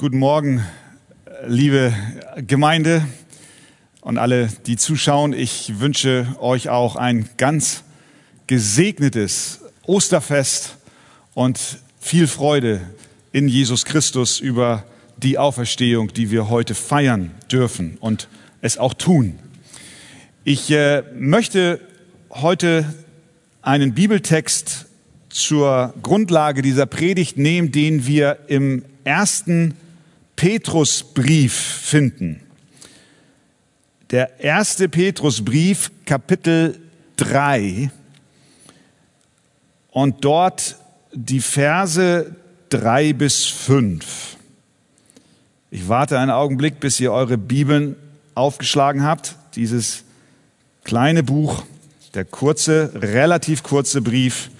Guten Morgen, liebe Gemeinde und alle, die zuschauen. Ich wünsche euch auch ein ganz gesegnetes Osterfest und viel Freude in Jesus Christus über die Auferstehung, die wir heute feiern dürfen und es auch tun. Ich äh, möchte heute einen Bibeltext zur Grundlage dieser Predigt nehmen, den wir im ersten Petrusbrief finden. Der erste Petrusbrief, Kapitel 3. Und dort die Verse 3 bis 5. Ich warte einen Augenblick, bis ihr eure Bibeln aufgeschlagen habt. Dieses kleine Buch, der kurze, relativ kurze Brief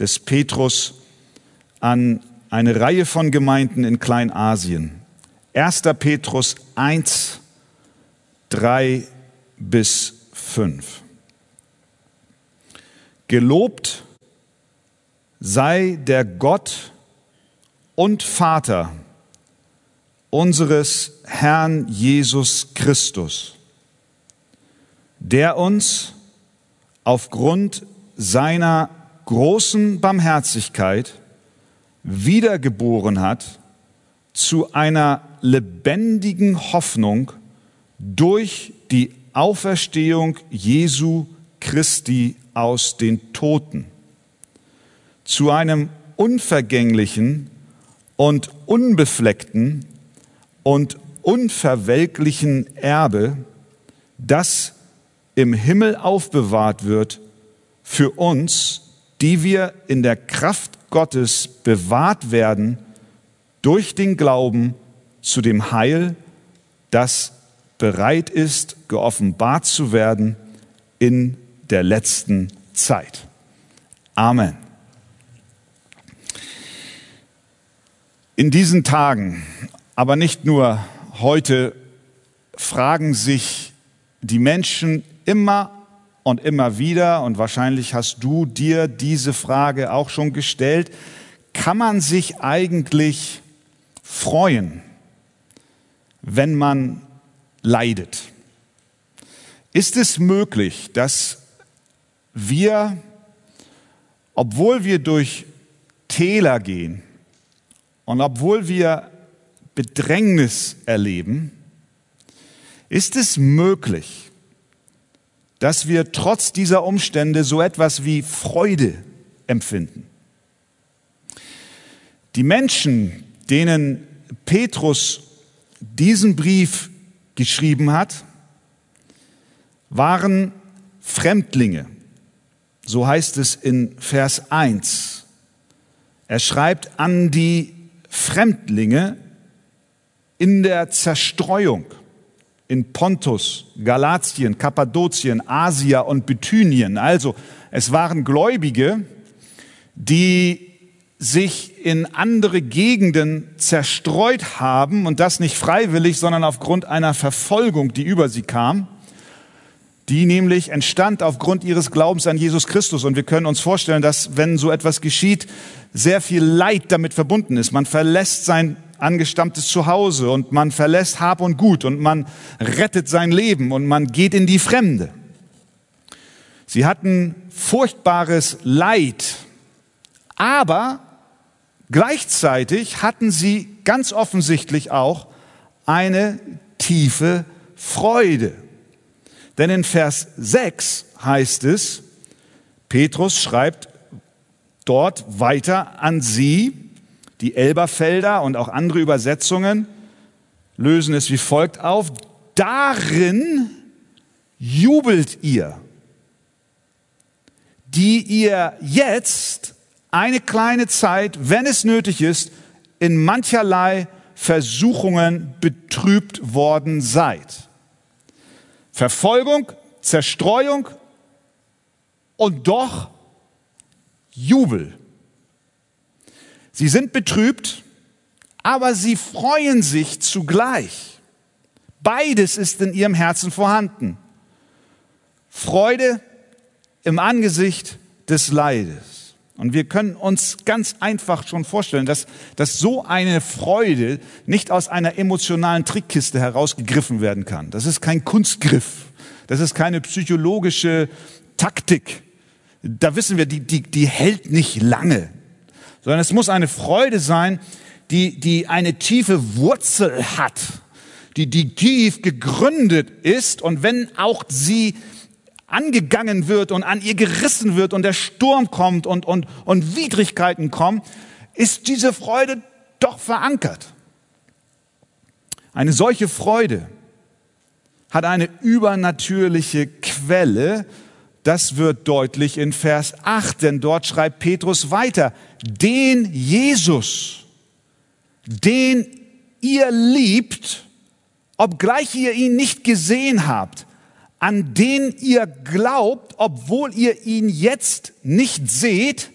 des Petrus an eine Reihe von Gemeinden in Kleinasien. 1. Petrus 1, 3 bis 5. Gelobt sei der Gott und Vater unseres Herrn Jesus Christus, der uns aufgrund seiner großen Barmherzigkeit wiedergeboren hat zu einer lebendigen Hoffnung durch die Auferstehung Jesu Christi aus den Toten, zu einem unvergänglichen und unbefleckten und unverwelklichen Erbe, das im Himmel aufbewahrt wird für uns, die wir in der Kraft Gottes bewahrt werden durch den Glauben zu dem Heil, das bereit ist, geoffenbart zu werden in der letzten Zeit. Amen. In diesen Tagen, aber nicht nur heute, fragen sich die Menschen immer und immer wieder, und wahrscheinlich hast du dir diese Frage auch schon gestellt, kann man sich eigentlich freuen, wenn man leidet? Ist es möglich, dass wir, obwohl wir durch Täler gehen und obwohl wir Bedrängnis erleben, ist es möglich, dass wir trotz dieser Umstände so etwas wie Freude empfinden. Die Menschen, denen Petrus diesen Brief geschrieben hat, waren Fremdlinge. So heißt es in Vers 1. Er schreibt an die Fremdlinge in der Zerstreuung in Pontus, Galatien, Kappadokien, Asia und Bithynien. Also es waren Gläubige, die sich in andere Gegenden zerstreut haben und das nicht freiwillig, sondern aufgrund einer Verfolgung, die über sie kam, die nämlich entstand aufgrund ihres Glaubens an Jesus Christus. Und wir können uns vorstellen, dass wenn so etwas geschieht, sehr viel Leid damit verbunden ist. Man verlässt sein angestammtes Zuhause und man verlässt Hab und Gut und man rettet sein Leben und man geht in die Fremde. Sie hatten furchtbares Leid, aber gleichzeitig hatten sie ganz offensichtlich auch eine tiefe Freude. Denn in Vers 6 heißt es, Petrus schreibt dort weiter an sie, die Elberfelder und auch andere Übersetzungen lösen es wie folgt auf. Darin jubelt ihr, die ihr jetzt eine kleine Zeit, wenn es nötig ist, in mancherlei Versuchungen betrübt worden seid. Verfolgung, Zerstreuung und doch Jubel. Sie sind betrübt, aber sie freuen sich zugleich. Beides ist in ihrem Herzen vorhanden. Freude im Angesicht des Leides. Und wir können uns ganz einfach schon vorstellen, dass, dass so eine Freude nicht aus einer emotionalen Trickkiste herausgegriffen werden kann. Das ist kein Kunstgriff. Das ist keine psychologische Taktik. Da wissen wir, die, die, die hält nicht lange. Sondern es muss eine Freude sein, die, die eine tiefe Wurzel hat, die, die tief gegründet ist. Und wenn auch sie angegangen wird und an ihr gerissen wird und der Sturm kommt und, und, und Widrigkeiten kommen, ist diese Freude doch verankert. Eine solche Freude hat eine übernatürliche Quelle. Das wird deutlich in Vers 8, denn dort schreibt Petrus weiter, den Jesus, den ihr liebt, obgleich ihr ihn nicht gesehen habt, an den ihr glaubt, obwohl ihr ihn jetzt nicht seht,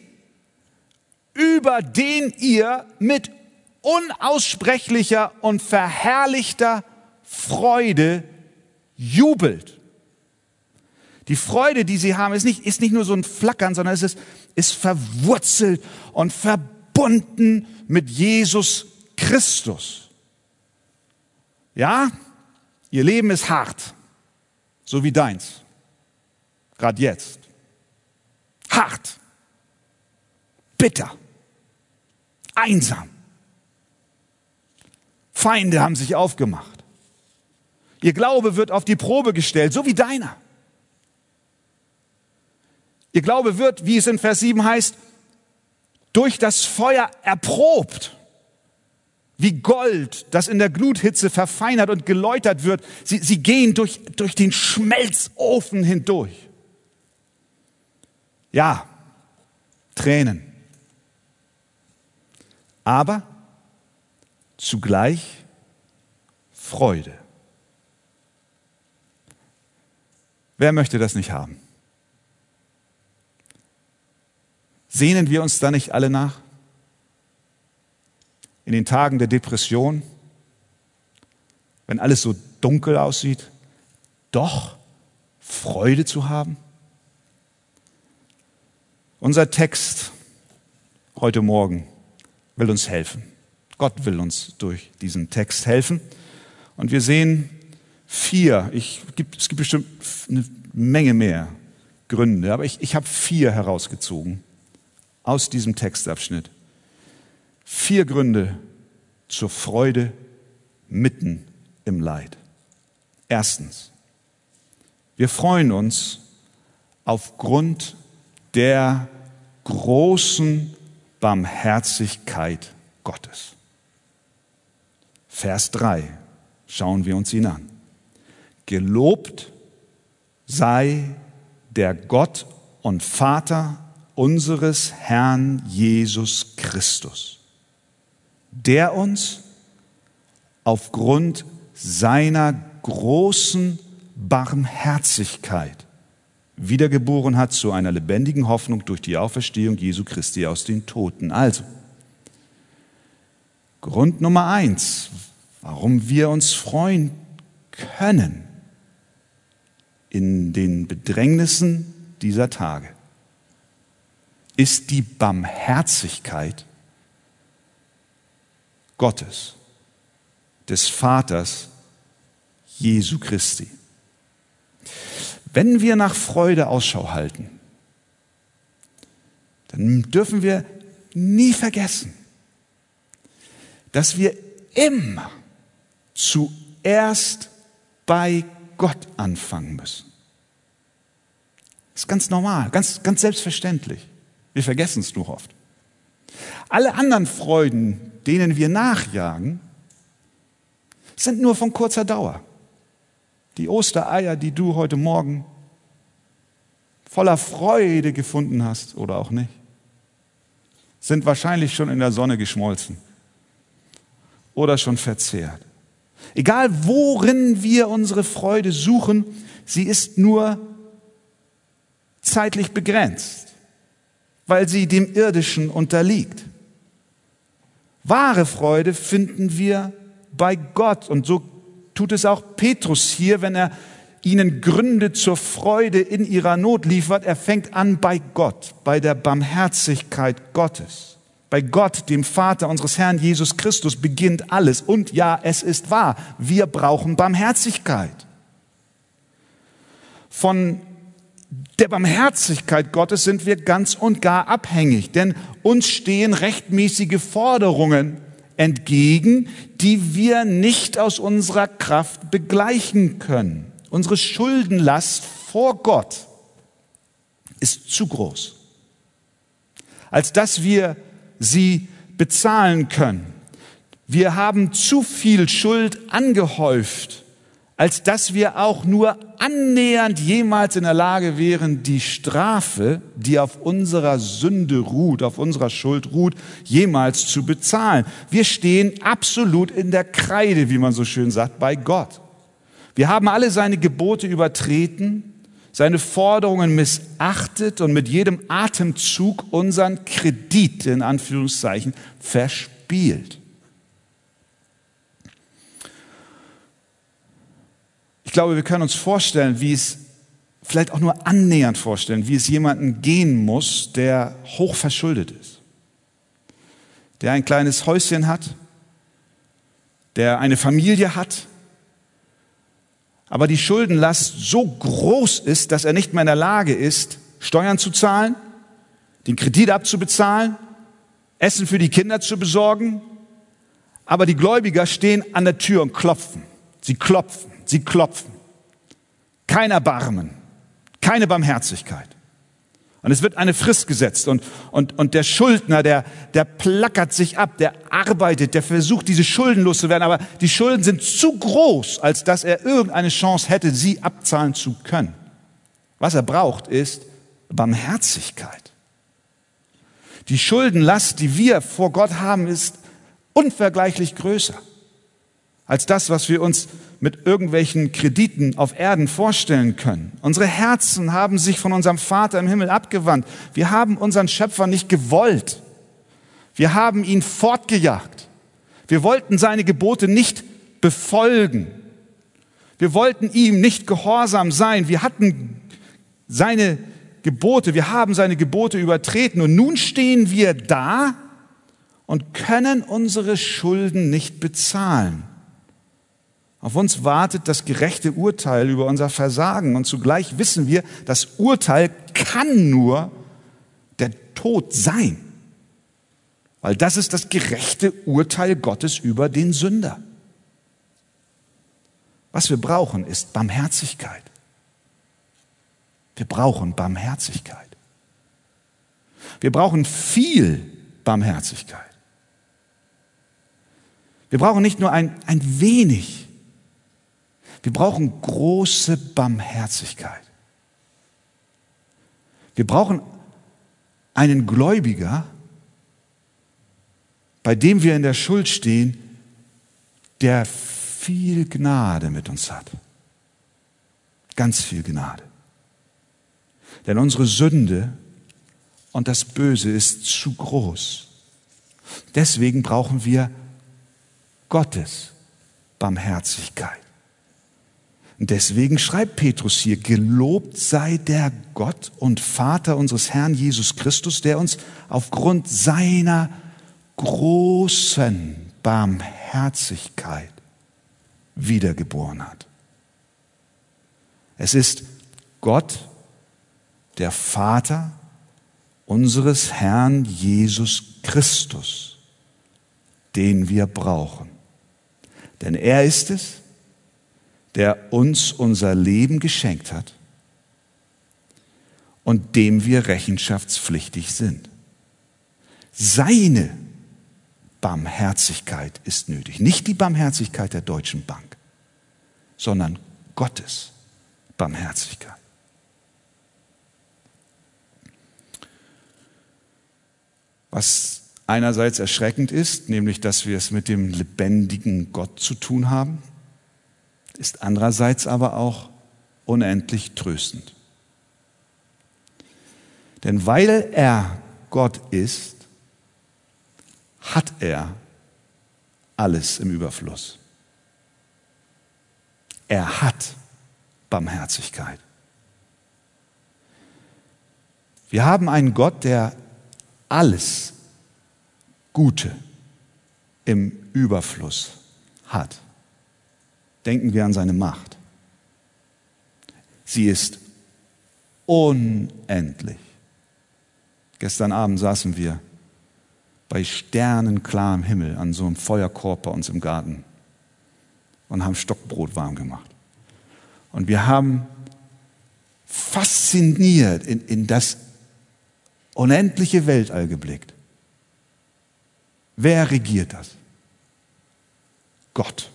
über den ihr mit unaussprechlicher und verherrlichter Freude jubelt. Die Freude, die sie haben, ist nicht, ist nicht nur so ein Flackern, sondern es ist, ist verwurzelt und verbunden mit Jesus Christus. Ja, ihr Leben ist hart so wie deins. Gerade jetzt. Hart. Bitter. Einsam. Feinde haben sich aufgemacht. Ihr Glaube wird auf die Probe gestellt, so wie deiner. Ihr Glaube wird, wie es in Vers 7 heißt, durch das Feuer erprobt wie Gold, das in der Gluthitze verfeinert und geläutert wird. Sie, sie gehen durch, durch den Schmelzofen hindurch. Ja, Tränen. Aber zugleich Freude. Wer möchte das nicht haben? Sehnen wir uns da nicht alle nach? In den Tagen der Depression, wenn alles so dunkel aussieht, doch Freude zu haben? Unser Text heute Morgen will uns helfen. Gott will uns durch diesen Text helfen. Und wir sehen vier, ich, es gibt bestimmt eine Menge mehr Gründe, aber ich, ich habe vier herausgezogen aus diesem Textabschnitt. Vier Gründe zur Freude mitten im Leid. Erstens, wir freuen uns aufgrund der großen Barmherzigkeit Gottes. Vers 3, schauen wir uns ihn an. Gelobt sei der Gott und Vater unseres Herrn Jesus Christus der uns aufgrund seiner großen Barmherzigkeit wiedergeboren hat zu einer lebendigen Hoffnung durch die Auferstehung Jesu Christi aus den Toten. Also, Grund Nummer eins, warum wir uns freuen können in den Bedrängnissen dieser Tage, ist die Barmherzigkeit Gottes, des Vaters Jesu Christi. Wenn wir nach Freude Ausschau halten, dann dürfen wir nie vergessen, dass wir immer zuerst bei Gott anfangen müssen. Das ist ganz normal, ganz, ganz selbstverständlich. Wir vergessen es nur oft. Alle anderen Freuden, denen wir nachjagen, sind nur von kurzer Dauer. Die Ostereier, die du heute Morgen voller Freude gefunden hast oder auch nicht, sind wahrscheinlich schon in der Sonne geschmolzen oder schon verzehrt. Egal worin wir unsere Freude suchen, sie ist nur zeitlich begrenzt, weil sie dem Irdischen unterliegt. Wahre Freude finden wir bei Gott. Und so tut es auch Petrus hier, wenn er ihnen Gründe zur Freude in ihrer Not liefert. Er fängt an bei Gott, bei der Barmherzigkeit Gottes. Bei Gott, dem Vater unseres Herrn Jesus Christus, beginnt alles. Und ja, es ist wahr, wir brauchen Barmherzigkeit. Von der Barmherzigkeit Gottes sind wir ganz und gar abhängig, denn uns stehen rechtmäßige Forderungen entgegen, die wir nicht aus unserer Kraft begleichen können. Unsere Schuldenlast vor Gott ist zu groß, als dass wir sie bezahlen können. Wir haben zu viel Schuld angehäuft, als dass wir auch nur annähernd jemals in der Lage wären, die Strafe, die auf unserer Sünde ruht, auf unserer Schuld ruht, jemals zu bezahlen. Wir stehen absolut in der Kreide, wie man so schön sagt, bei Gott. Wir haben alle seine Gebote übertreten, seine Forderungen missachtet und mit jedem Atemzug unseren Kredit in Anführungszeichen verspielt. Ich glaube, wir können uns vorstellen, wie es vielleicht auch nur annähernd vorstellen, wie es jemanden gehen muss, der hoch verschuldet ist, der ein kleines Häuschen hat, der eine Familie hat, aber die Schuldenlast so groß ist, dass er nicht mehr in der Lage ist, Steuern zu zahlen, den Kredit abzubezahlen, Essen für die Kinder zu besorgen. Aber die Gläubiger stehen an der Tür und klopfen. Sie klopfen, sie klopfen. Kein Erbarmen, keine Barmherzigkeit. Und es wird eine Frist gesetzt und, und, und der Schuldner, der, der plackert sich ab, der arbeitet, der versucht, diese Schulden loszuwerden, aber die Schulden sind zu groß, als dass er irgendeine Chance hätte, sie abzahlen zu können. Was er braucht, ist Barmherzigkeit. Die Schuldenlast, die wir vor Gott haben, ist unvergleichlich größer als das, was wir uns mit irgendwelchen Krediten auf Erden vorstellen können. Unsere Herzen haben sich von unserem Vater im Himmel abgewandt. Wir haben unseren Schöpfer nicht gewollt. Wir haben ihn fortgejagt. Wir wollten seine Gebote nicht befolgen. Wir wollten ihm nicht gehorsam sein. Wir hatten seine Gebote, wir haben seine Gebote übertreten und nun stehen wir da und können unsere Schulden nicht bezahlen. Auf uns wartet das gerechte Urteil über unser Versagen und zugleich wissen wir, das Urteil kann nur der Tod sein, weil das ist das gerechte Urteil Gottes über den Sünder. Was wir brauchen, ist Barmherzigkeit. Wir brauchen Barmherzigkeit. Wir brauchen viel Barmherzigkeit. Wir brauchen nicht nur ein, ein wenig wir brauchen große Barmherzigkeit. Wir brauchen einen Gläubiger, bei dem wir in der Schuld stehen, der viel Gnade mit uns hat. Ganz viel Gnade. Denn unsere Sünde und das Böse ist zu groß. Deswegen brauchen wir Gottes Barmherzigkeit. Deswegen schreibt Petrus hier, gelobt sei der Gott und Vater unseres Herrn Jesus Christus, der uns aufgrund seiner großen Barmherzigkeit wiedergeboren hat. Es ist Gott, der Vater unseres Herrn Jesus Christus, den wir brauchen. Denn er ist es, der uns unser Leben geschenkt hat und dem wir rechenschaftspflichtig sind. Seine Barmherzigkeit ist nötig. Nicht die Barmherzigkeit der Deutschen Bank, sondern Gottes Barmherzigkeit. Was einerseits erschreckend ist, nämlich dass wir es mit dem lebendigen Gott zu tun haben, ist andererseits aber auch unendlich tröstend. Denn weil er Gott ist, hat er alles im Überfluss. Er hat Barmherzigkeit. Wir haben einen Gott, der alles Gute im Überfluss hat. Denken wir an seine Macht. Sie ist unendlich. Gestern Abend saßen wir bei sternenklarem Himmel an so einem Feuerkorb bei uns im Garten und haben Stockbrot warm gemacht. Und wir haben fasziniert in, in das unendliche Weltall geblickt. Wer regiert das? Gott,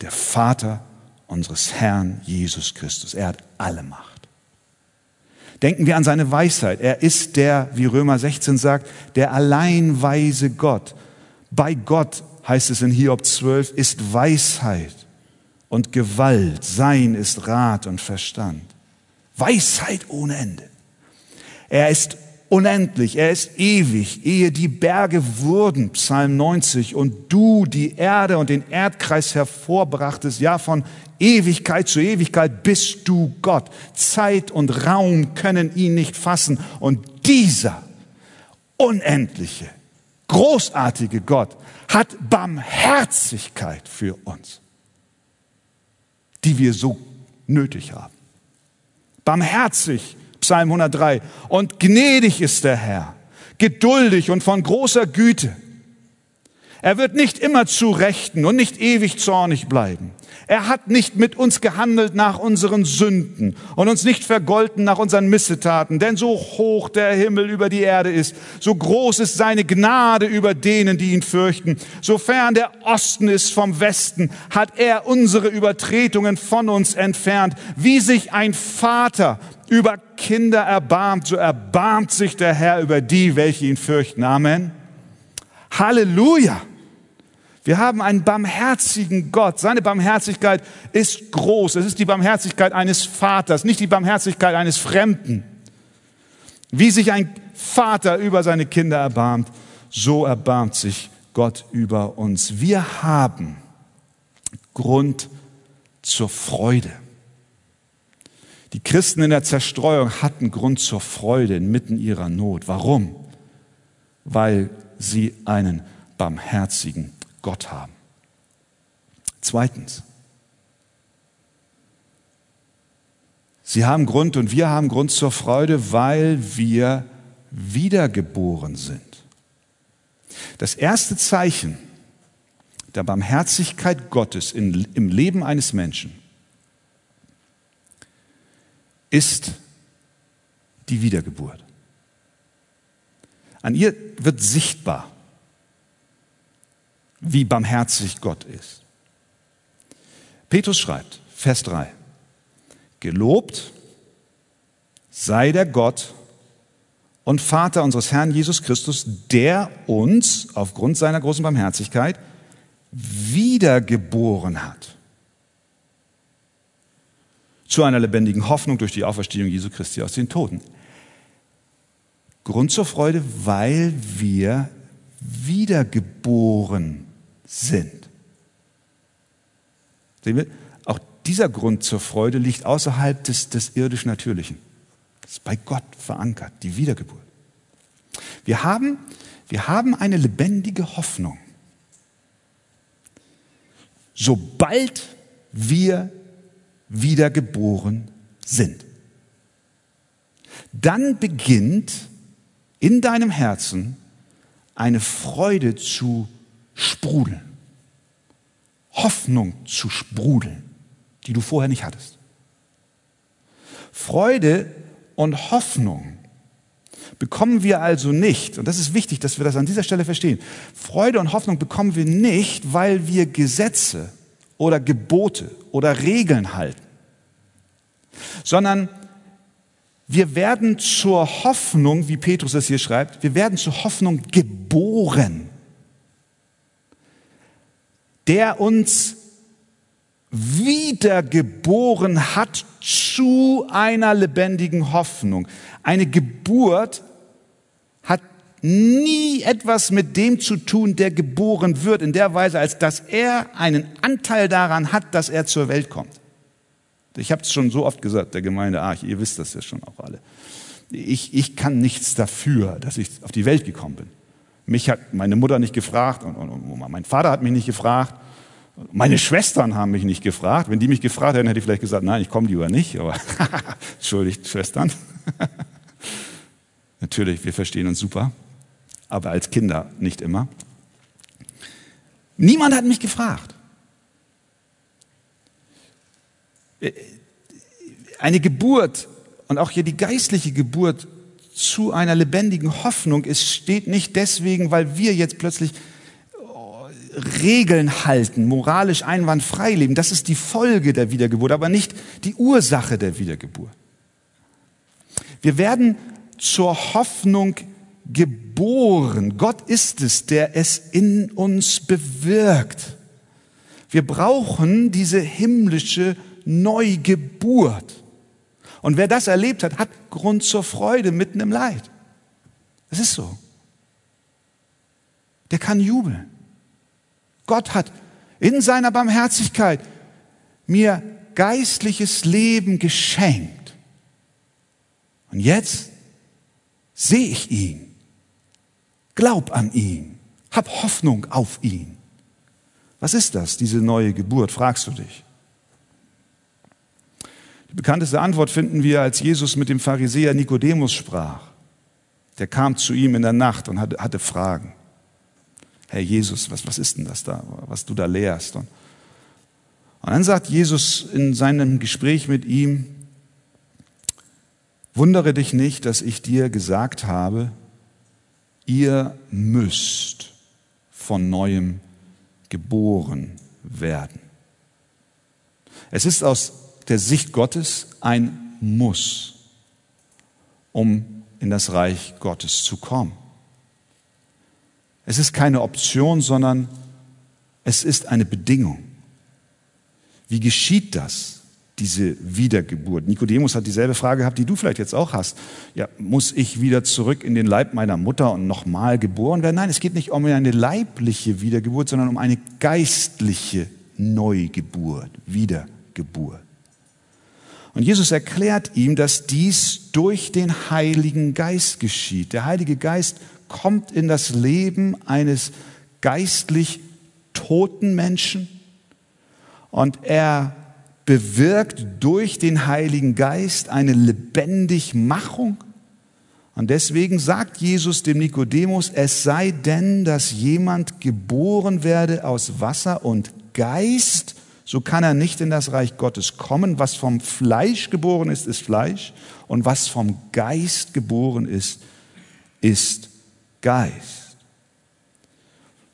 der Vater unseres Herrn Jesus Christus. Er hat alle Macht. Denken wir an seine Weisheit. Er ist der, wie Römer 16 sagt, der allein weise Gott. Bei Gott, heißt es in Hiob 12, ist Weisheit und Gewalt. Sein ist Rat und Verstand. Weisheit ohne Ende. Er ist unendlich, er ist ewig, ehe die Berge wurden, Psalm 90, und du die Erde und den Erdkreis hervorbrachtest, ja von Ewigkeit zu Ewigkeit bist du Gott. Zeit und Raum können ihn nicht fassen. Und dieser unendliche, großartige Gott hat Barmherzigkeit für uns, die wir so nötig haben. Barmherzig Psalm 103. Und gnädig ist der Herr, geduldig und von großer Güte. Er wird nicht immer zu Rechten und nicht ewig zornig bleiben. Er hat nicht mit uns gehandelt nach unseren Sünden und uns nicht vergolten nach unseren Missetaten. Denn so hoch der Himmel über die Erde ist, so groß ist seine Gnade über denen, die ihn fürchten. Sofern der Osten ist vom Westen, hat er unsere Übertretungen von uns entfernt. Wie sich ein Vater über Kinder erbarmt, so erbarmt sich der Herr über die, welche ihn fürchten. Amen. Halleluja. Wir haben einen barmherzigen Gott. Seine Barmherzigkeit ist groß. Es ist die Barmherzigkeit eines Vaters, nicht die Barmherzigkeit eines Fremden. Wie sich ein Vater über seine Kinder erbarmt, so erbarmt sich Gott über uns. Wir haben Grund zur Freude. Die Christen in der Zerstreuung hatten Grund zur Freude inmitten ihrer Not. Warum? Weil sie einen barmherzigen Gott haben. Zweitens, sie haben Grund und wir haben Grund zur Freude, weil wir wiedergeboren sind. Das erste Zeichen der Barmherzigkeit Gottes in, im Leben eines Menschen ist die Wiedergeburt. An ihr wird sichtbar, wie barmherzig Gott ist. Petrus schreibt, Vers 3, Gelobt sei der Gott und Vater unseres Herrn Jesus Christus, der uns aufgrund seiner großen Barmherzigkeit wiedergeboren hat zu einer lebendigen Hoffnung durch die Auferstehung Jesu Christi aus den Toten. Grund zur Freude, weil wir wiedergeboren sind. Sehen wir, auch dieser Grund zur Freude liegt außerhalb des, des irdisch Natürlichen. Das ist bei Gott verankert, die Wiedergeburt. Wir haben, wir haben eine lebendige Hoffnung. Sobald wir wiedergeboren sind. Dann beginnt in deinem Herzen eine Freude zu sprudeln, Hoffnung zu sprudeln, die du vorher nicht hattest. Freude und Hoffnung bekommen wir also nicht, und das ist wichtig, dass wir das an dieser Stelle verstehen, Freude und Hoffnung bekommen wir nicht, weil wir Gesetze oder Gebote oder Regeln halten, sondern wir werden zur Hoffnung, wie Petrus es hier schreibt, wir werden zur Hoffnung geboren, der uns wiedergeboren hat zu einer lebendigen Hoffnung. Eine Geburt hat nie etwas mit dem zu tun, der geboren wird, in der Weise, als dass er einen Anteil daran hat, dass er zur Welt kommt. Ich habe es schon so oft gesagt, der Gemeinde Arch, ihr wisst das ja schon auch alle. Ich, ich kann nichts dafür, dass ich auf die Welt gekommen bin. Mich hat meine Mutter nicht gefragt und, und, und mein Vater hat mich nicht gefragt. Meine Schwestern haben mich nicht gefragt. Wenn die mich gefragt hätten, hätte ich vielleicht gesagt, nein, ich komme lieber nicht. Aber entschuldigt, Schwestern. Natürlich, wir verstehen uns super, aber als Kinder nicht immer. Niemand hat mich gefragt. Eine Geburt und auch hier die geistliche Geburt zu einer lebendigen Hoffnung es steht nicht deswegen, weil wir jetzt plötzlich oh, Regeln halten, moralisch einwandfrei leben. Das ist die Folge der Wiedergeburt, aber nicht die Ursache der Wiedergeburt. Wir werden zur Hoffnung geboren. Gott ist es, der es in uns bewirkt. Wir brauchen diese himmlische Neugeburt. Und wer das erlebt hat, hat Grund zur Freude mitten im Leid. Es ist so. Der kann jubeln. Gott hat in seiner Barmherzigkeit mir geistliches Leben geschenkt. Und jetzt sehe ich ihn, glaub an ihn, hab Hoffnung auf ihn. Was ist das, diese neue Geburt, fragst du dich. Die bekannteste Antwort finden wir, als Jesus mit dem Pharisäer Nikodemus sprach. Der kam zu ihm in der Nacht und hatte, Fragen. Herr Jesus, was, was ist denn das da, was du da lehrst? Und, und dann sagt Jesus in seinem Gespräch mit ihm, wundere dich nicht, dass ich dir gesagt habe, ihr müsst von neuem geboren werden. Es ist aus der Sicht Gottes ein Muss, um in das Reich Gottes zu kommen. Es ist keine Option, sondern es ist eine Bedingung. Wie geschieht das, diese Wiedergeburt? Nikodemus hat dieselbe Frage gehabt, die du vielleicht jetzt auch hast. Ja, muss ich wieder zurück in den Leib meiner Mutter und nochmal geboren werden? Nein, es geht nicht um eine leibliche Wiedergeburt, sondern um eine geistliche Neugeburt, Wiedergeburt. Und Jesus erklärt ihm, dass dies durch den Heiligen Geist geschieht. Der Heilige Geist kommt in das Leben eines geistlich toten Menschen und er bewirkt durch den Heiligen Geist eine Lebendigmachung. Und deswegen sagt Jesus dem Nikodemus, es sei denn, dass jemand geboren werde aus Wasser und Geist, so kann er nicht in das Reich Gottes kommen. Was vom Fleisch geboren ist, ist Fleisch. Und was vom Geist geboren ist, ist Geist.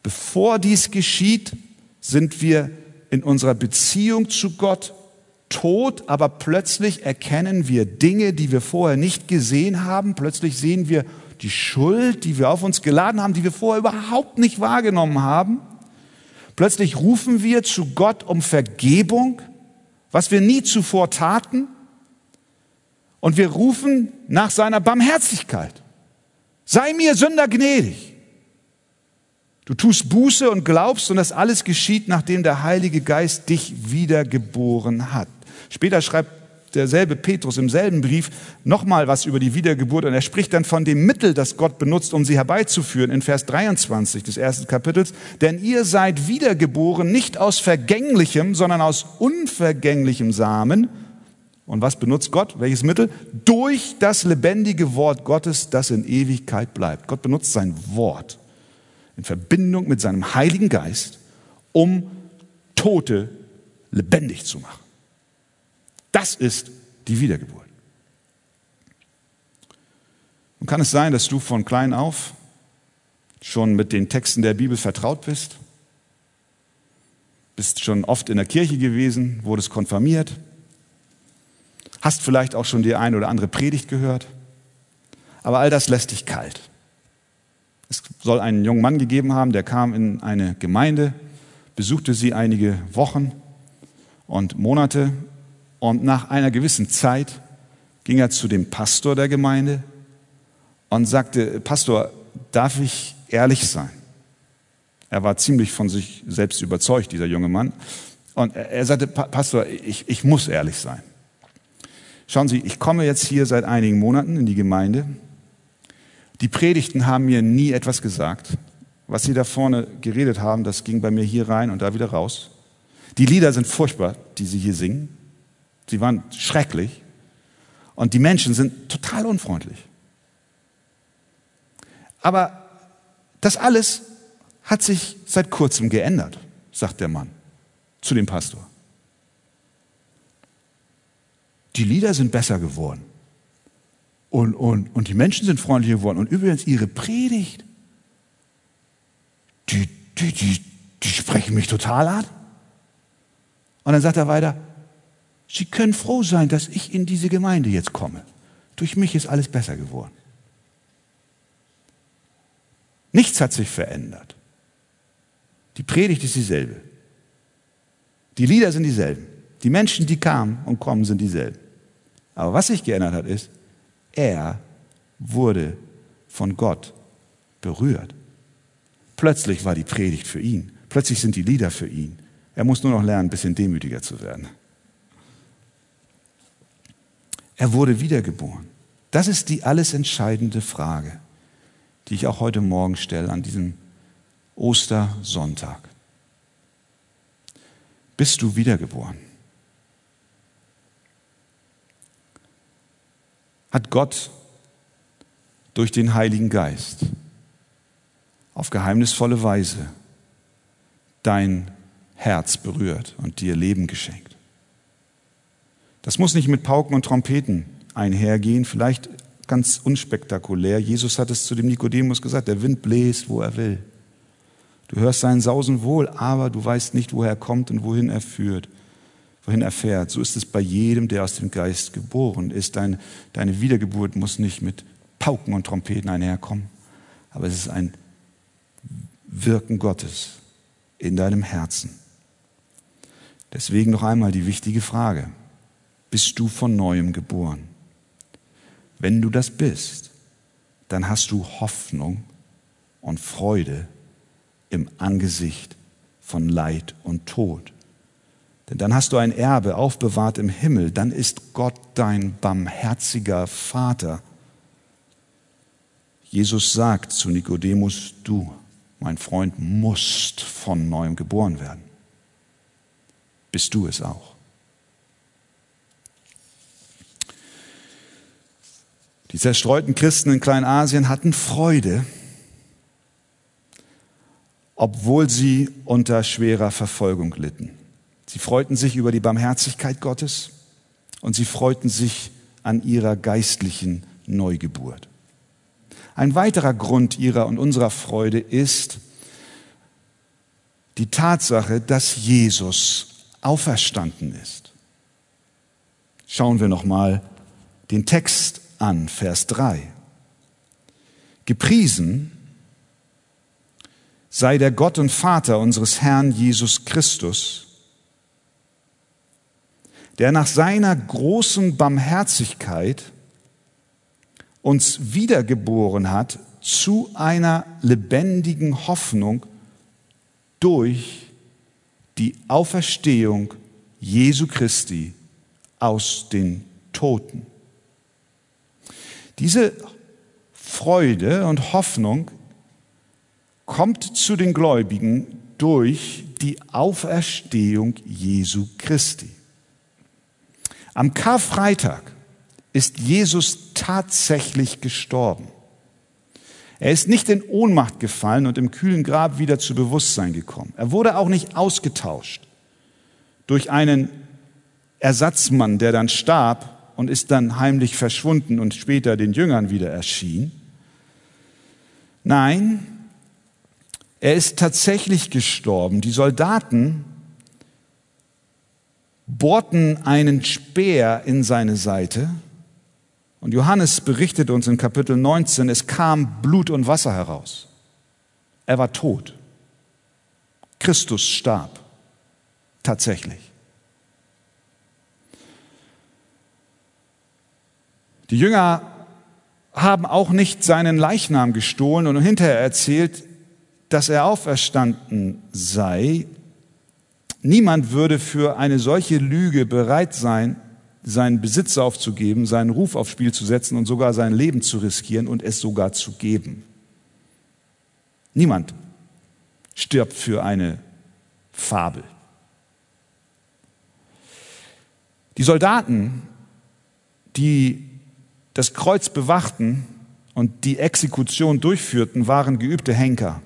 Bevor dies geschieht, sind wir in unserer Beziehung zu Gott tot, aber plötzlich erkennen wir Dinge, die wir vorher nicht gesehen haben. Plötzlich sehen wir die Schuld, die wir auf uns geladen haben, die wir vorher überhaupt nicht wahrgenommen haben. Plötzlich rufen wir zu Gott um Vergebung, was wir nie zuvor taten. Und wir rufen nach seiner Barmherzigkeit. Sei mir Sünder gnädig. Du tust Buße und glaubst und das alles geschieht, nachdem der Heilige Geist dich wiedergeboren hat. Später schreibt derselbe Petrus im selben Brief nochmal was über die Wiedergeburt und er spricht dann von dem Mittel, das Gott benutzt, um sie herbeizuführen in Vers 23 des ersten Kapitels. Denn ihr seid wiedergeboren nicht aus vergänglichem, sondern aus unvergänglichem Samen. Und was benutzt Gott? Welches Mittel? Durch das lebendige Wort Gottes, das in Ewigkeit bleibt. Gott benutzt sein Wort in Verbindung mit seinem Heiligen Geist, um Tote lebendig zu machen. Das ist die Wiedergeburt. Und kann es sein, dass du von klein auf schon mit den Texten der Bibel vertraut bist? Bist schon oft in der Kirche gewesen, wurdest konfirmiert? Hast vielleicht auch schon die eine oder andere Predigt gehört? Aber all das lässt dich kalt. Es soll einen jungen Mann gegeben haben, der kam in eine Gemeinde, besuchte sie einige Wochen und Monate und nach einer gewissen Zeit ging er zu dem Pastor der Gemeinde und sagte, Pastor, darf ich ehrlich sein? Er war ziemlich von sich selbst überzeugt, dieser junge Mann. Und er sagte, Pastor, ich, ich muss ehrlich sein. Schauen Sie, ich komme jetzt hier seit einigen Monaten in die Gemeinde. Die Predigten haben mir nie etwas gesagt. Was Sie da vorne geredet haben, das ging bei mir hier rein und da wieder raus. Die Lieder sind furchtbar, die Sie hier singen. Sie waren schrecklich. Und die Menschen sind total unfreundlich. Aber das alles hat sich seit kurzem geändert, sagt der Mann zu dem Pastor. Die Lieder sind besser geworden. Und, und, und die Menschen sind freundlicher geworden. Und übrigens, ihre Predigt, die, die, die, die sprechen mich total an. Und dann sagt er weiter, Sie können froh sein, dass ich in diese Gemeinde jetzt komme. Durch mich ist alles besser geworden. Nichts hat sich verändert. Die Predigt ist dieselbe. Die Lieder sind dieselben. Die Menschen, die kamen und kommen, sind dieselben. Aber was sich geändert hat, ist, er wurde von Gott berührt. Plötzlich war die Predigt für ihn. Plötzlich sind die Lieder für ihn. Er muss nur noch lernen, ein bisschen demütiger zu werden. Er wurde wiedergeboren. Das ist die alles entscheidende Frage, die ich auch heute Morgen stelle an diesem Ostersonntag. Bist du wiedergeboren? Hat Gott durch den Heiligen Geist auf geheimnisvolle Weise dein Herz berührt und dir Leben geschenkt? Das muss nicht mit Pauken und Trompeten einhergehen, vielleicht ganz unspektakulär. Jesus hat es zu dem Nikodemus gesagt, der Wind bläst, wo er will. Du hörst seinen Sausen wohl, aber du weißt nicht, woher er kommt und wohin er führt, wohin er fährt. So ist es bei jedem, der aus dem Geist geboren ist. Deine, deine Wiedergeburt muss nicht mit Pauken und Trompeten einherkommen, aber es ist ein Wirken Gottes in deinem Herzen. Deswegen noch einmal die wichtige Frage bist du von neuem geboren. Wenn du das bist, dann hast du Hoffnung und Freude im Angesicht von Leid und Tod. Denn dann hast du ein Erbe aufbewahrt im Himmel, dann ist Gott dein barmherziger Vater. Jesus sagt zu Nikodemus, du, mein Freund, musst von neuem geboren werden. Bist du es auch? Die zerstreuten Christen in Kleinasien hatten Freude, obwohl sie unter schwerer Verfolgung litten. Sie freuten sich über die Barmherzigkeit Gottes und sie freuten sich an ihrer geistlichen Neugeburt. Ein weiterer Grund ihrer und unserer Freude ist die Tatsache, dass Jesus auferstanden ist. Schauen wir noch mal den Text an, Vers 3. Gepriesen sei der Gott und Vater unseres Herrn Jesus Christus, der nach seiner großen Barmherzigkeit uns wiedergeboren hat zu einer lebendigen Hoffnung durch die Auferstehung Jesu Christi aus den Toten. Diese Freude und Hoffnung kommt zu den Gläubigen durch die Auferstehung Jesu Christi. Am Karfreitag ist Jesus tatsächlich gestorben. Er ist nicht in Ohnmacht gefallen und im kühlen Grab wieder zu Bewusstsein gekommen. Er wurde auch nicht ausgetauscht durch einen Ersatzmann, der dann starb und ist dann heimlich verschwunden und später den Jüngern wieder erschien. Nein, er ist tatsächlich gestorben. Die Soldaten bohrten einen Speer in seine Seite und Johannes berichtet uns in Kapitel 19, es kam Blut und Wasser heraus. Er war tot. Christus starb. Tatsächlich. Die Jünger haben auch nicht seinen Leichnam gestohlen und hinterher erzählt, dass er auferstanden sei. Niemand würde für eine solche Lüge bereit sein, seinen Besitz aufzugeben, seinen Ruf aufs Spiel zu setzen und sogar sein Leben zu riskieren und es sogar zu geben. Niemand stirbt für eine Fabel. Die Soldaten, die das Kreuz bewachten und die Exekution durchführten, waren geübte Henker.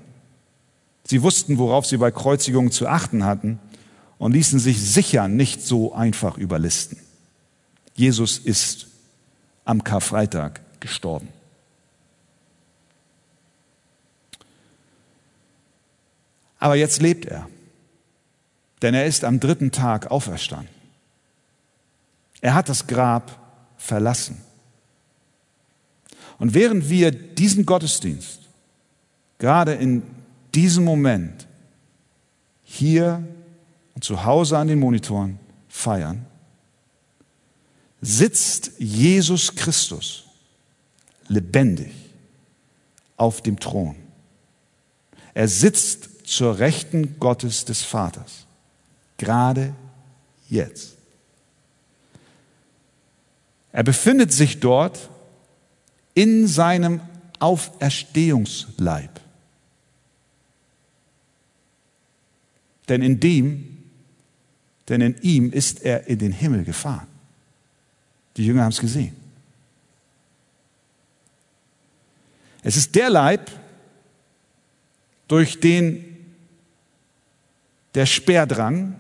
Sie wussten, worauf sie bei Kreuzigungen zu achten hatten und ließen sich sicher nicht so einfach überlisten. Jesus ist am Karfreitag gestorben. Aber jetzt lebt er, denn er ist am dritten Tag auferstanden. Er hat das Grab verlassen. Und während wir diesen Gottesdienst gerade in diesem Moment hier und zu Hause an den Monitoren feiern, sitzt Jesus Christus lebendig auf dem Thron. Er sitzt zur Rechten Gottes des Vaters, gerade jetzt. Er befindet sich dort in seinem Auferstehungsleib. Denn in dem, denn in ihm ist er in den Himmel gefahren. Die Jünger haben es gesehen. Es ist der Leib, durch den der Speer drang.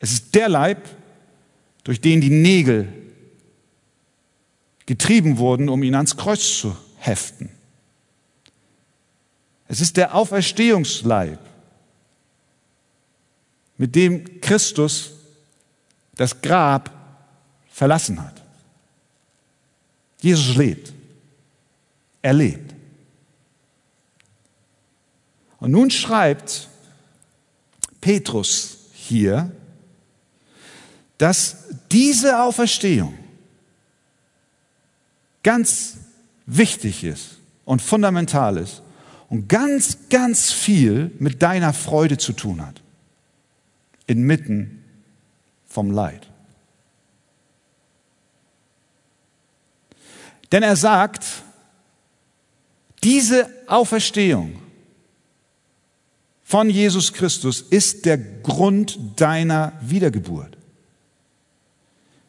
Es ist der Leib, durch den die Nägel getrieben wurden, um ihn ans Kreuz zu heften. Es ist der Auferstehungsleib, mit dem Christus das Grab verlassen hat. Jesus lebt. Er lebt. Und nun schreibt Petrus hier, dass diese Auferstehung ganz wichtig ist und fundamental ist und ganz, ganz viel mit deiner Freude zu tun hat. Inmitten vom Leid. Denn er sagt, diese Auferstehung von Jesus Christus ist der Grund deiner Wiedergeburt.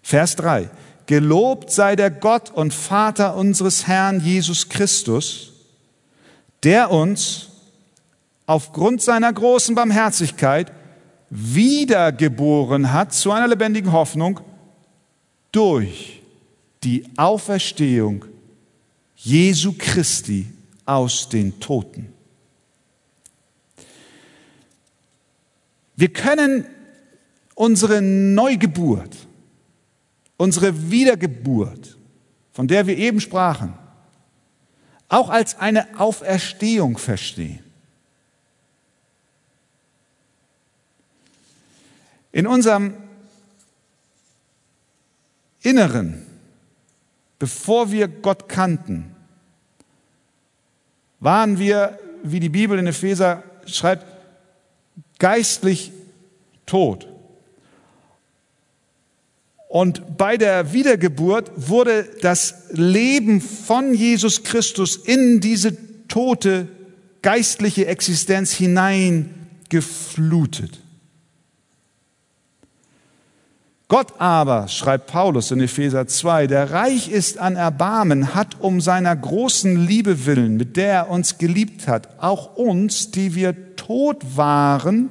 Vers 3. Gelobt sei der Gott und Vater unseres Herrn Jesus Christus, der uns aufgrund seiner großen Barmherzigkeit wiedergeboren hat zu einer lebendigen Hoffnung durch die Auferstehung Jesu Christi aus den Toten. Wir können unsere Neugeburt, unsere Wiedergeburt, von der wir eben sprachen, auch als eine Auferstehung verstehen. In unserem Inneren, bevor wir Gott kannten, waren wir, wie die Bibel in Epheser schreibt, geistlich tot. Und bei der Wiedergeburt wurde das Leben von Jesus Christus in diese tote geistliche Existenz hineingeflutet. Gott aber, schreibt Paulus in Epheser 2, der reich ist an Erbarmen, hat um seiner großen Liebe willen, mit der er uns geliebt hat, auch uns, die wir tot waren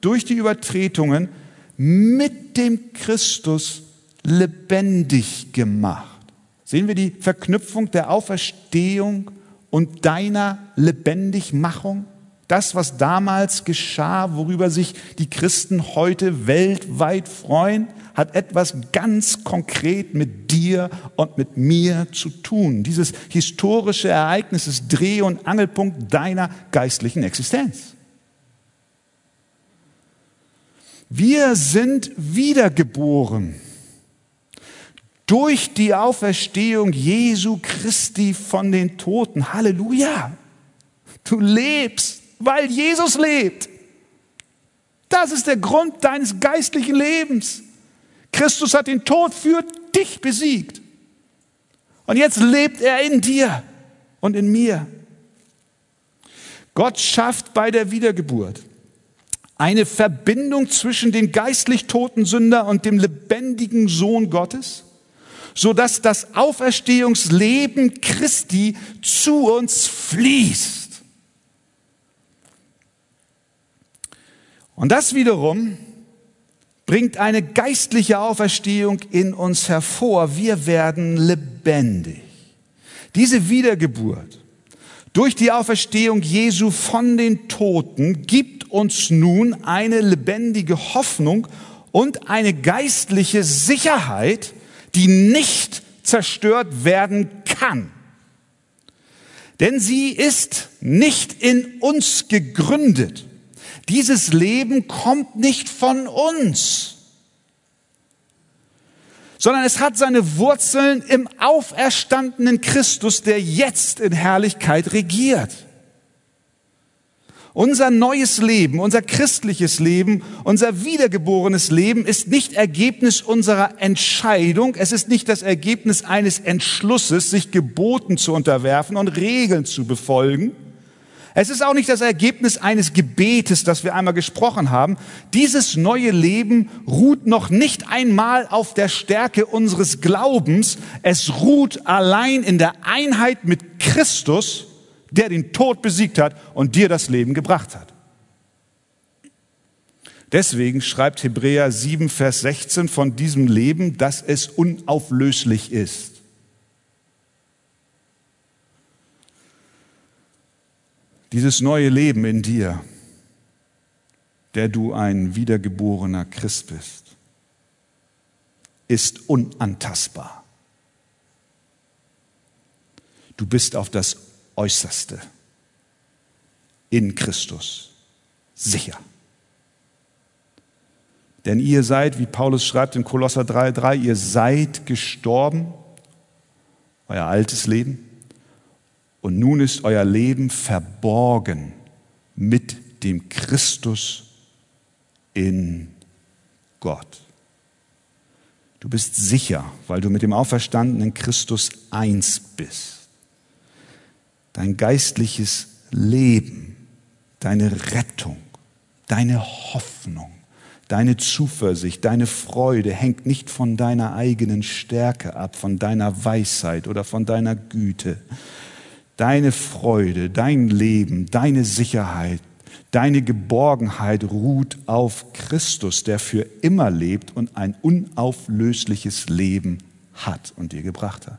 durch die Übertretungen, mit dem Christus lebendig gemacht. Sehen wir die Verknüpfung der Auferstehung und deiner Lebendigmachung? Das, was damals geschah, worüber sich die Christen heute weltweit freuen, hat etwas ganz konkret mit dir und mit mir zu tun. Dieses historische Ereignis ist Dreh- und Angelpunkt deiner geistlichen Existenz. Wir sind wiedergeboren durch die Auferstehung Jesu Christi von den Toten. Halleluja! Du lebst, weil Jesus lebt. Das ist der Grund deines geistlichen Lebens. Christus hat den Tod für dich besiegt. Und jetzt lebt er in dir und in mir. Gott schafft bei der Wiedergeburt eine Verbindung zwischen dem geistlich toten Sünder und dem lebendigen Sohn Gottes, so dass das Auferstehungsleben Christi zu uns fließt. Und das wiederum bringt eine geistliche Auferstehung in uns hervor. Wir werden lebendig. Diese Wiedergeburt durch die Auferstehung Jesu von den Toten gibt uns nun eine lebendige Hoffnung und eine geistliche Sicherheit, die nicht zerstört werden kann. Denn sie ist nicht in uns gegründet. Dieses Leben kommt nicht von uns sondern es hat seine Wurzeln im auferstandenen Christus, der jetzt in Herrlichkeit regiert. Unser neues Leben, unser christliches Leben, unser wiedergeborenes Leben ist nicht Ergebnis unserer Entscheidung, es ist nicht das Ergebnis eines Entschlusses, sich Geboten zu unterwerfen und Regeln zu befolgen, es ist auch nicht das Ergebnis eines Gebetes, das wir einmal gesprochen haben. Dieses neue Leben ruht noch nicht einmal auf der Stärke unseres Glaubens. Es ruht allein in der Einheit mit Christus, der den Tod besiegt hat und dir das Leben gebracht hat. Deswegen schreibt Hebräer 7, Vers 16 von diesem Leben, dass es unauflöslich ist. Dieses neue Leben in dir, der du ein wiedergeborener Christ bist, ist unantastbar. Du bist auf das Äußerste in Christus sicher. Denn ihr seid, wie Paulus schreibt in Kolosser 3,3, ihr seid gestorben, euer altes Leben, und nun ist euer Leben verborgen mit dem Christus in Gott. Du bist sicher, weil du mit dem auferstandenen Christus eins bist. Dein geistliches Leben, deine Rettung, deine Hoffnung, deine Zuversicht, deine Freude hängt nicht von deiner eigenen Stärke ab, von deiner Weisheit oder von deiner Güte, Deine Freude, dein Leben, deine Sicherheit, deine Geborgenheit ruht auf Christus, der für immer lebt und ein unauflösliches Leben hat und dir gebracht hat.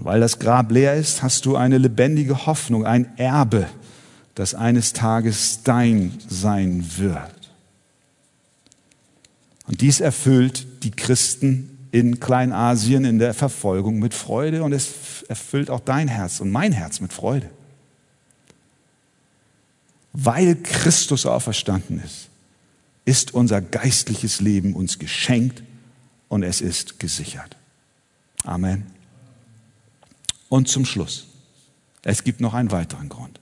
Und weil das Grab leer ist, hast du eine lebendige Hoffnung, ein Erbe, das eines Tages dein sein wird. Und dies erfüllt die Christen in Kleinasien in der Verfolgung mit Freude und es erfüllt auch dein Herz und mein Herz mit Freude. Weil Christus auferstanden ist, ist unser geistliches Leben uns geschenkt und es ist gesichert. Amen. Und zum Schluss, es gibt noch einen weiteren Grund.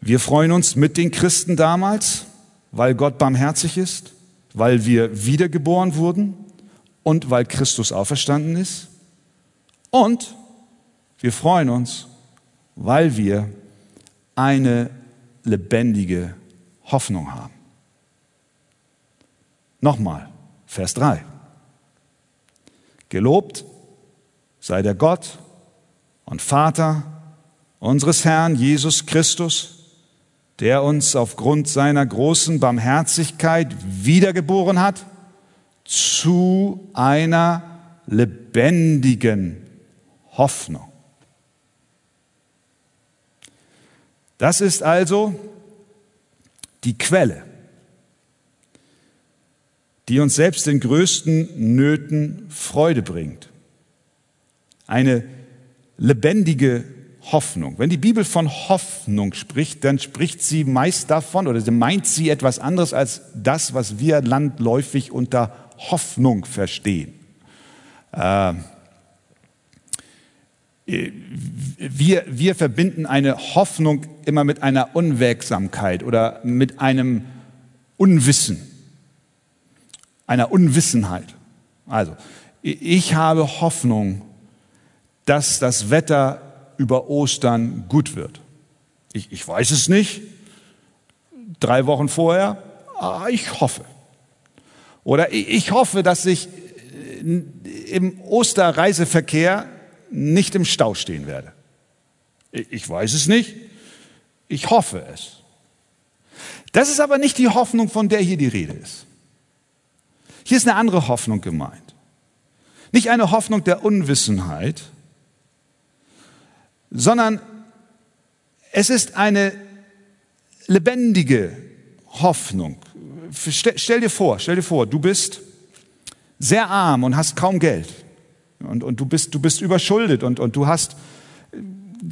Wir freuen uns mit den Christen damals, weil Gott barmherzig ist weil wir wiedergeboren wurden und weil Christus auferstanden ist. Und wir freuen uns, weil wir eine lebendige Hoffnung haben. Nochmal, Vers 3. Gelobt sei der Gott und Vater unseres Herrn Jesus Christus, der uns aufgrund seiner großen Barmherzigkeit wiedergeboren hat zu einer lebendigen Hoffnung. Das ist also die Quelle, die uns selbst in größten Nöten Freude bringt. Eine lebendige Hoffnung. Wenn die Bibel von Hoffnung spricht, dann spricht sie meist davon oder meint sie etwas anderes als das, was wir landläufig unter Hoffnung verstehen. Äh, wir, wir verbinden eine Hoffnung immer mit einer Unwägsamkeit oder mit einem Unwissen, einer Unwissenheit. Also, ich habe Hoffnung, dass das Wetter über Ostern gut wird. Ich, ich weiß es nicht. Drei Wochen vorher, aber ich hoffe. Oder ich hoffe, dass ich äh, im Osterreiseverkehr nicht im Stau stehen werde. Ich weiß es nicht. Ich hoffe es. Das ist aber nicht die Hoffnung, von der hier die Rede ist. Hier ist eine andere Hoffnung gemeint. Nicht eine Hoffnung der Unwissenheit, sondern es ist eine lebendige Hoffnung. Stell, dir vor, stell dir vor, du bist sehr arm und hast kaum Geld. Und, und du, bist, du bist überschuldet und, und du hast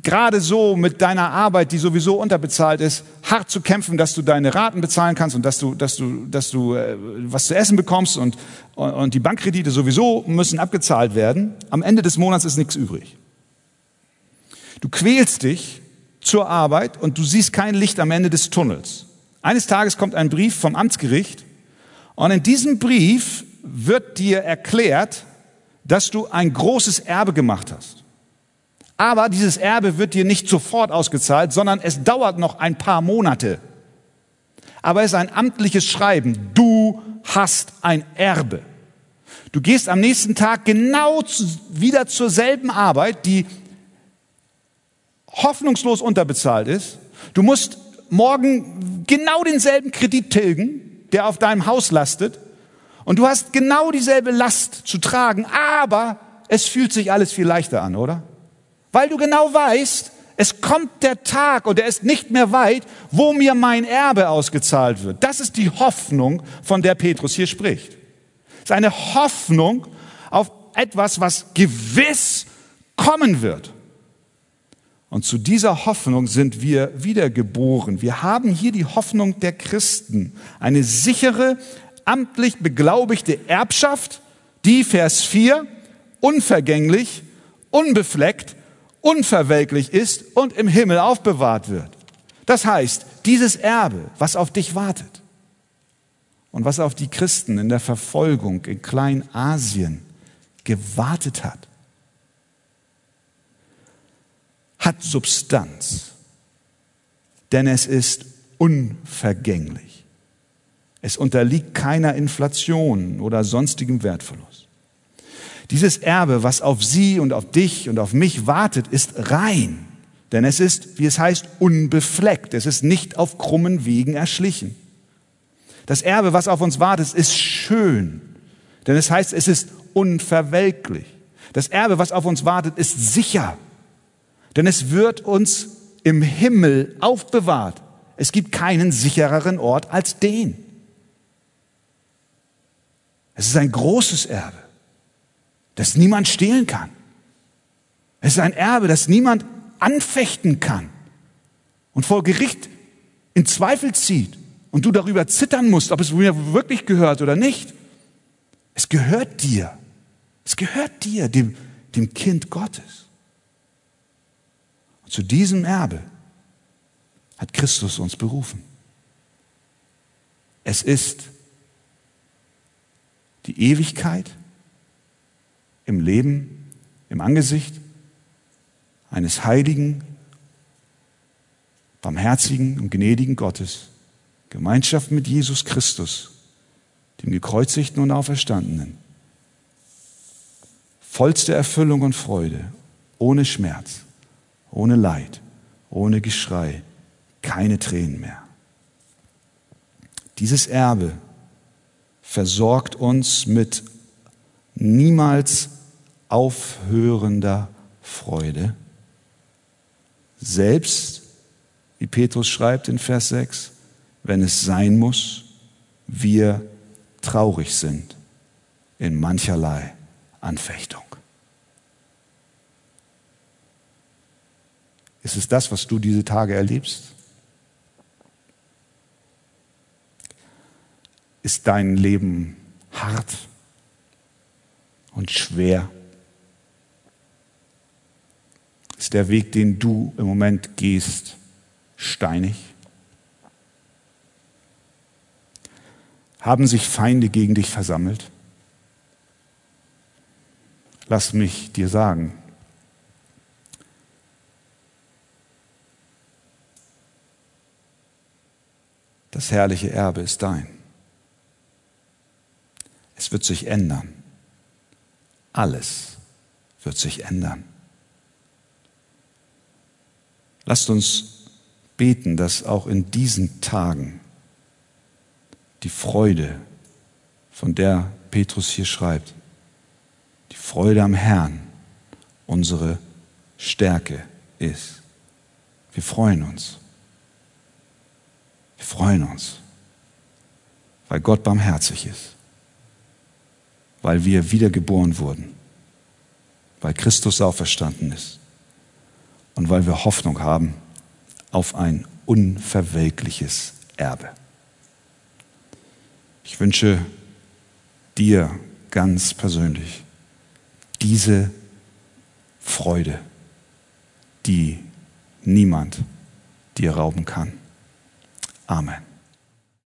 gerade so mit deiner Arbeit, die sowieso unterbezahlt ist, hart zu kämpfen, dass du deine Raten bezahlen kannst und dass du, dass du, dass du äh, was zu essen bekommst und, und die Bankkredite sowieso müssen abgezahlt werden. Am Ende des Monats ist nichts übrig. Du quälst dich zur Arbeit und du siehst kein Licht am Ende des Tunnels. Eines Tages kommt ein Brief vom Amtsgericht und in diesem Brief wird dir erklärt, dass du ein großes Erbe gemacht hast. Aber dieses Erbe wird dir nicht sofort ausgezahlt, sondern es dauert noch ein paar Monate. Aber es ist ein amtliches Schreiben. Du hast ein Erbe. Du gehst am nächsten Tag genau wieder zur selben Arbeit, die hoffnungslos unterbezahlt ist. Du musst morgen genau denselben Kredit tilgen, der auf deinem Haus lastet. Und du hast genau dieselbe Last zu tragen, aber es fühlt sich alles viel leichter an, oder? Weil du genau weißt, es kommt der Tag und er ist nicht mehr weit, wo mir mein Erbe ausgezahlt wird. Das ist die Hoffnung, von der Petrus hier spricht. Es ist eine Hoffnung auf etwas, was gewiss kommen wird. Und zu dieser Hoffnung sind wir wiedergeboren. Wir haben hier die Hoffnung der Christen. Eine sichere, amtlich beglaubigte Erbschaft, die, Vers 4, unvergänglich, unbefleckt, unverwelklich ist und im Himmel aufbewahrt wird. Das heißt, dieses Erbe, was auf dich wartet und was auf die Christen in der Verfolgung in Kleinasien gewartet hat, hat Substanz, denn es ist unvergänglich. Es unterliegt keiner Inflation oder sonstigem Wertverlust. Dieses Erbe, was auf Sie und auf dich und auf mich wartet, ist rein, denn es ist, wie es heißt, unbefleckt. Es ist nicht auf krummen Wegen erschlichen. Das Erbe, was auf uns wartet, ist schön, denn es heißt, es ist unverwelklich. Das Erbe, was auf uns wartet, ist sicher, denn es wird uns im Himmel aufbewahrt. Es gibt keinen sichereren Ort als den. Es ist ein großes Erbe, das niemand stehlen kann. Es ist ein Erbe, das niemand anfechten kann und vor Gericht in Zweifel zieht und du darüber zittern musst, ob es mir wirklich gehört oder nicht. Es gehört dir. Es gehört dir, dem, dem Kind Gottes. Zu diesem Erbe hat Christus uns berufen. Es ist die Ewigkeit im Leben, im Angesicht eines heiligen, barmherzigen und gnädigen Gottes, Gemeinschaft mit Jesus Christus, dem gekreuzigten und auferstandenen, vollste Erfüllung und Freude, ohne Schmerz ohne Leid, ohne Geschrei, keine Tränen mehr. Dieses Erbe versorgt uns mit niemals aufhörender Freude, selbst, wie Petrus schreibt in Vers 6, wenn es sein muss, wir traurig sind in mancherlei Anfechtung. Ist es das, was du diese Tage erlebst? Ist dein Leben hart und schwer? Ist der Weg, den du im Moment gehst, steinig? Haben sich Feinde gegen dich versammelt? Lass mich dir sagen, das herrliche Erbe ist dein. Es wird sich ändern. Alles wird sich ändern. Lasst uns beten, dass auch in diesen Tagen die Freude, von der Petrus hier schreibt, die Freude am Herrn unsere Stärke ist. Wir freuen uns. Wir freuen uns, weil Gott barmherzig ist, weil wir wiedergeboren wurden, weil Christus auferstanden ist und weil wir Hoffnung haben auf ein unverwelkliches Erbe. Ich wünsche dir ganz persönlich diese Freude, die niemand dir rauben kann. Amen.